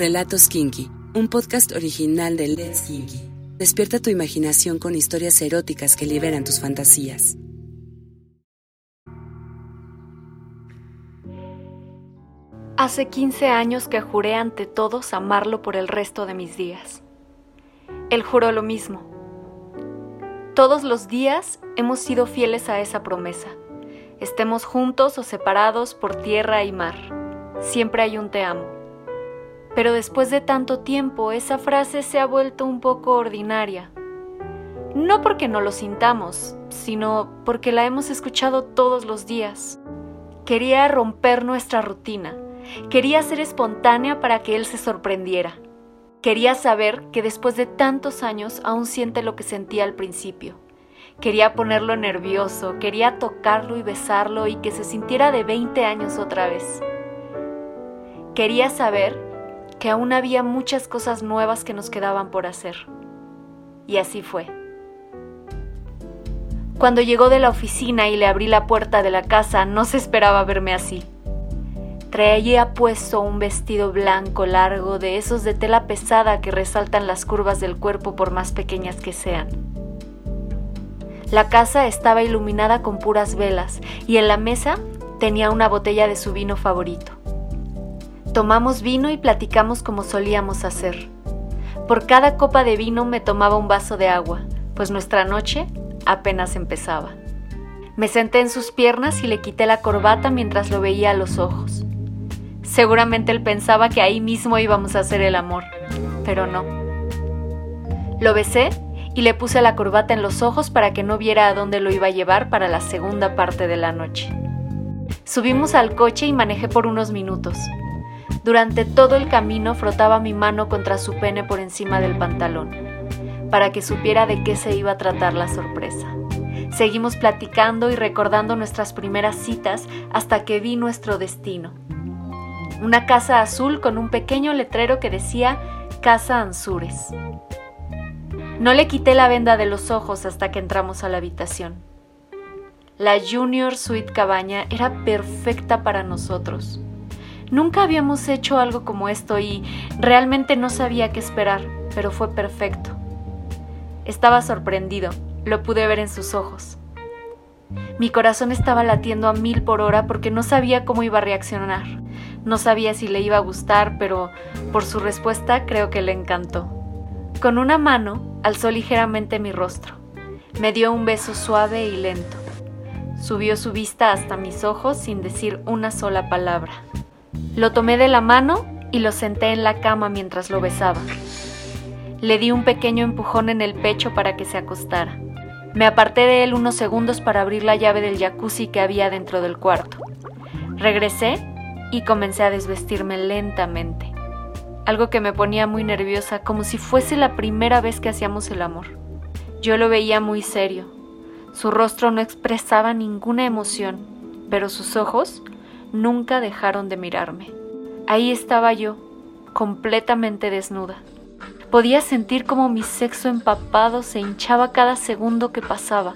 Relatos Kinky, un podcast original de Let's Kinky. Despierta tu imaginación con historias eróticas que liberan tus fantasías. Hace 15 años que juré ante todos amarlo por el resto de mis días. Él juró lo mismo. Todos los días hemos sido fieles a esa promesa. Estemos juntos o separados por tierra y mar. Siempre hay un te amo. Pero después de tanto tiempo, esa frase se ha vuelto un poco ordinaria. No porque no lo sintamos, sino porque la hemos escuchado todos los días. Quería romper nuestra rutina. Quería ser espontánea para que él se sorprendiera. Quería saber que después de tantos años aún siente lo que sentía al principio. Quería ponerlo nervioso, quería tocarlo y besarlo y que se sintiera de 20 años otra vez. Quería saber que aún había muchas cosas nuevas que nos quedaban por hacer. Y así fue. Cuando llegó de la oficina y le abrí la puerta de la casa, no se esperaba verme así. Traía puesto un vestido blanco largo de esos de tela pesada que resaltan las curvas del cuerpo por más pequeñas que sean. La casa estaba iluminada con puras velas y en la mesa tenía una botella de su vino favorito. Tomamos vino y platicamos como solíamos hacer. Por cada copa de vino me tomaba un vaso de agua, pues nuestra noche apenas empezaba. Me senté en sus piernas y le quité la corbata mientras lo veía a los ojos. Seguramente él pensaba que ahí mismo íbamos a hacer el amor, pero no. Lo besé y le puse la corbata en los ojos para que no viera a dónde lo iba a llevar para la segunda parte de la noche. Subimos al coche y manejé por unos minutos. Durante todo el camino frotaba mi mano contra su pene por encima del pantalón, para que supiera de qué se iba a tratar la sorpresa. Seguimos platicando y recordando nuestras primeras citas hasta que vi nuestro destino. Una casa azul con un pequeño letrero que decía Casa Ansures. No le quité la venda de los ojos hasta que entramos a la habitación. La Junior Suite Cabaña era perfecta para nosotros. Nunca habíamos hecho algo como esto y realmente no sabía qué esperar, pero fue perfecto. Estaba sorprendido, lo pude ver en sus ojos. Mi corazón estaba latiendo a mil por hora porque no sabía cómo iba a reaccionar. No sabía si le iba a gustar, pero por su respuesta creo que le encantó. Con una mano alzó ligeramente mi rostro. Me dio un beso suave y lento. Subió su vista hasta mis ojos sin decir una sola palabra. Lo tomé de la mano y lo senté en la cama mientras lo besaba. Le di un pequeño empujón en el pecho para que se acostara. Me aparté de él unos segundos para abrir la llave del jacuzzi que había dentro del cuarto. Regresé y comencé a desvestirme lentamente, algo que me ponía muy nerviosa, como si fuese la primera vez que hacíamos el amor. Yo lo veía muy serio. Su rostro no expresaba ninguna emoción, pero sus ojos nunca dejaron de mirarme. Ahí estaba yo, completamente desnuda. Podía sentir como mi sexo empapado se hinchaba cada segundo que pasaba.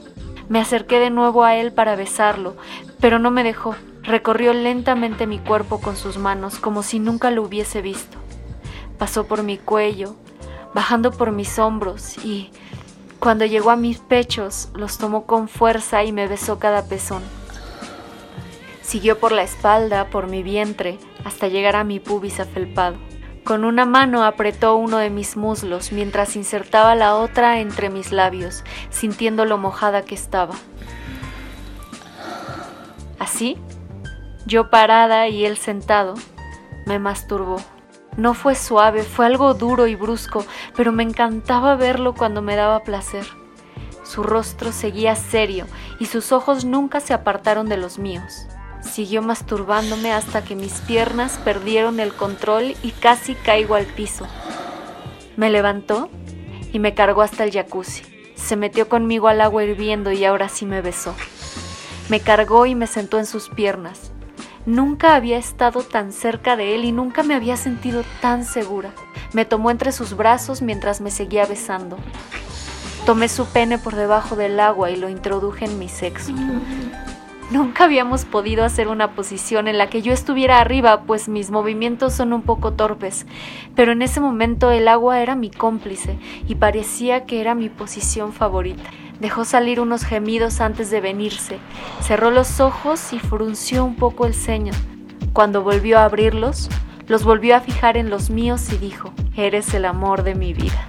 Me acerqué de nuevo a él para besarlo, pero no me dejó. Recorrió lentamente mi cuerpo con sus manos como si nunca lo hubiese visto. Pasó por mi cuello, bajando por mis hombros y, cuando llegó a mis pechos, los tomó con fuerza y me besó cada pezón. Siguió por la espalda, por mi vientre, hasta llegar a mi pubis afelpado. Con una mano apretó uno de mis muslos mientras insertaba la otra entre mis labios, sintiendo lo mojada que estaba. Así, yo parada y él sentado, me masturbó. No fue suave, fue algo duro y brusco, pero me encantaba verlo cuando me daba placer. Su rostro seguía serio y sus ojos nunca se apartaron de los míos. Siguió masturbándome hasta que mis piernas perdieron el control y casi caigo al piso. Me levantó y me cargó hasta el jacuzzi. Se metió conmigo al agua hirviendo y ahora sí me besó. Me cargó y me sentó en sus piernas. Nunca había estado tan cerca de él y nunca me había sentido tan segura. Me tomó entre sus brazos mientras me seguía besando. Tomé su pene por debajo del agua y lo introduje en mi sexo. Nunca habíamos podido hacer una posición en la que yo estuviera arriba, pues mis movimientos son un poco torpes, pero en ese momento el agua era mi cómplice y parecía que era mi posición favorita. Dejó salir unos gemidos antes de venirse, cerró los ojos y frunció un poco el ceño. Cuando volvió a abrirlos, los volvió a fijar en los míos y dijo, Eres el amor de mi vida.